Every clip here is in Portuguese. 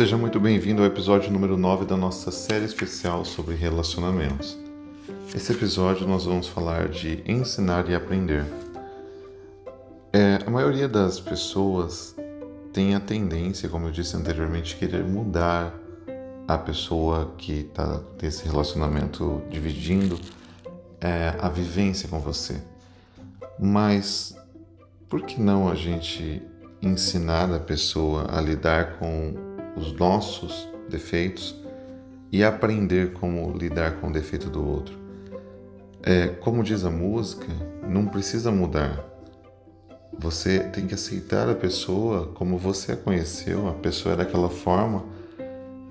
Seja muito bem-vindo ao episódio número 9 da nossa série especial sobre relacionamentos. Esse episódio nós vamos falar de ensinar e aprender. É, a maioria das pessoas tem a tendência, como eu disse anteriormente, querer mudar a pessoa que está nesse relacionamento dividindo é, a vivência com você. Mas por que não a gente ensinar a pessoa a lidar com os nossos defeitos e aprender como lidar com o defeito do outro. É, como diz a música, não precisa mudar. Você tem que aceitar a pessoa como você a conheceu, a pessoa é daquela forma.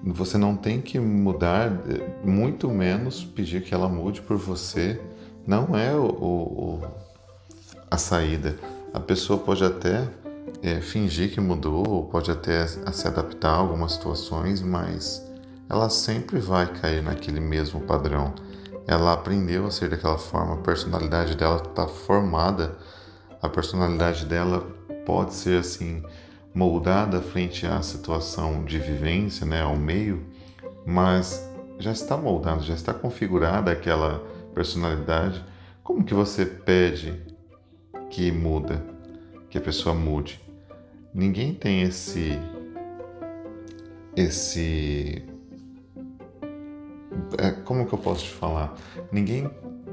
Você não tem que mudar, muito menos pedir que ela mude por você. Não é o, o a saída. A pessoa pode até é, fingir que mudou, pode até se adaptar a algumas situações, mas ela sempre vai cair naquele mesmo padrão. Ela aprendeu a ser daquela forma, a personalidade dela está formada, a personalidade dela pode ser assim moldada frente à situação de vivência, né, ao meio, mas já está moldada, já está configurada aquela personalidade. Como que você pede que muda, que a pessoa mude? Ninguém tem esse esse é, como que eu posso te falar? Ninguém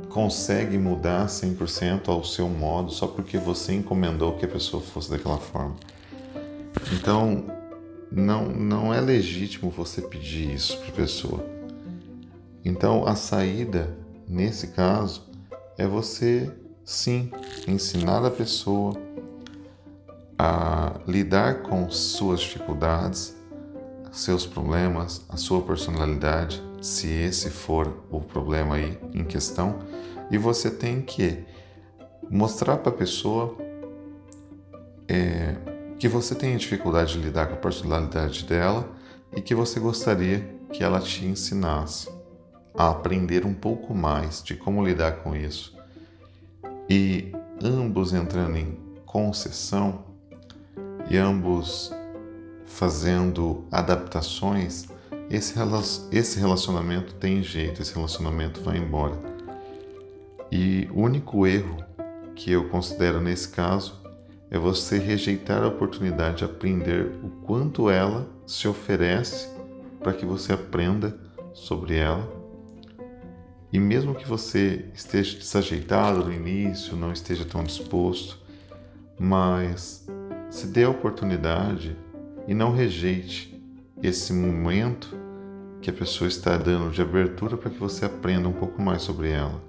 consegue mudar 100% ao seu modo só porque você encomendou que a pessoa fosse daquela forma. Então, não, não é legítimo você pedir isso para a pessoa. Então, a saída, nesse caso, é você, sim, ensinar a pessoa a lidar com suas dificuldades, seus problemas, a sua personalidade, se esse for o problema aí em questão, e você tem que mostrar para a pessoa é, que você tem dificuldade de lidar com a personalidade dela e que você gostaria que ela te ensinasse a aprender um pouco mais de como lidar com isso. E ambos entrando em concessão, e ambos fazendo adaptações, esse relacionamento tem jeito, esse relacionamento vai embora. E o único erro que eu considero nesse caso é você rejeitar a oportunidade de aprender o quanto ela se oferece para que você aprenda sobre ela. E mesmo que você esteja desajeitado no início, não esteja tão disposto, mas se dê a oportunidade e não rejeite esse momento que a pessoa está dando de abertura para que você aprenda um pouco mais sobre ela.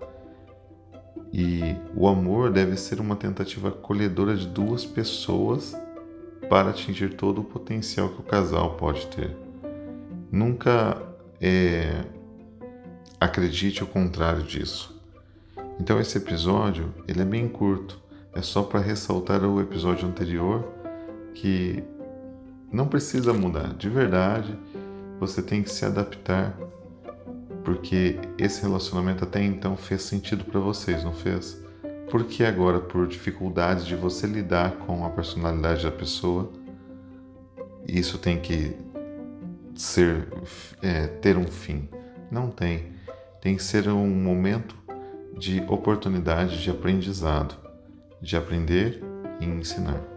E o amor deve ser uma tentativa acolhedora de duas pessoas para atingir todo o potencial que o casal pode ter. Nunca é, acredite o contrário disso. Então esse episódio ele é bem curto, é só para ressaltar o episódio anterior que não precisa mudar, de verdade, você tem que se adaptar, porque esse relacionamento até então fez sentido para vocês, não fez? Porque agora, por dificuldades de você lidar com a personalidade da pessoa, isso tem que ser é, ter um fim? Não tem. Tem que ser um momento de oportunidade de aprendizado, de aprender e ensinar.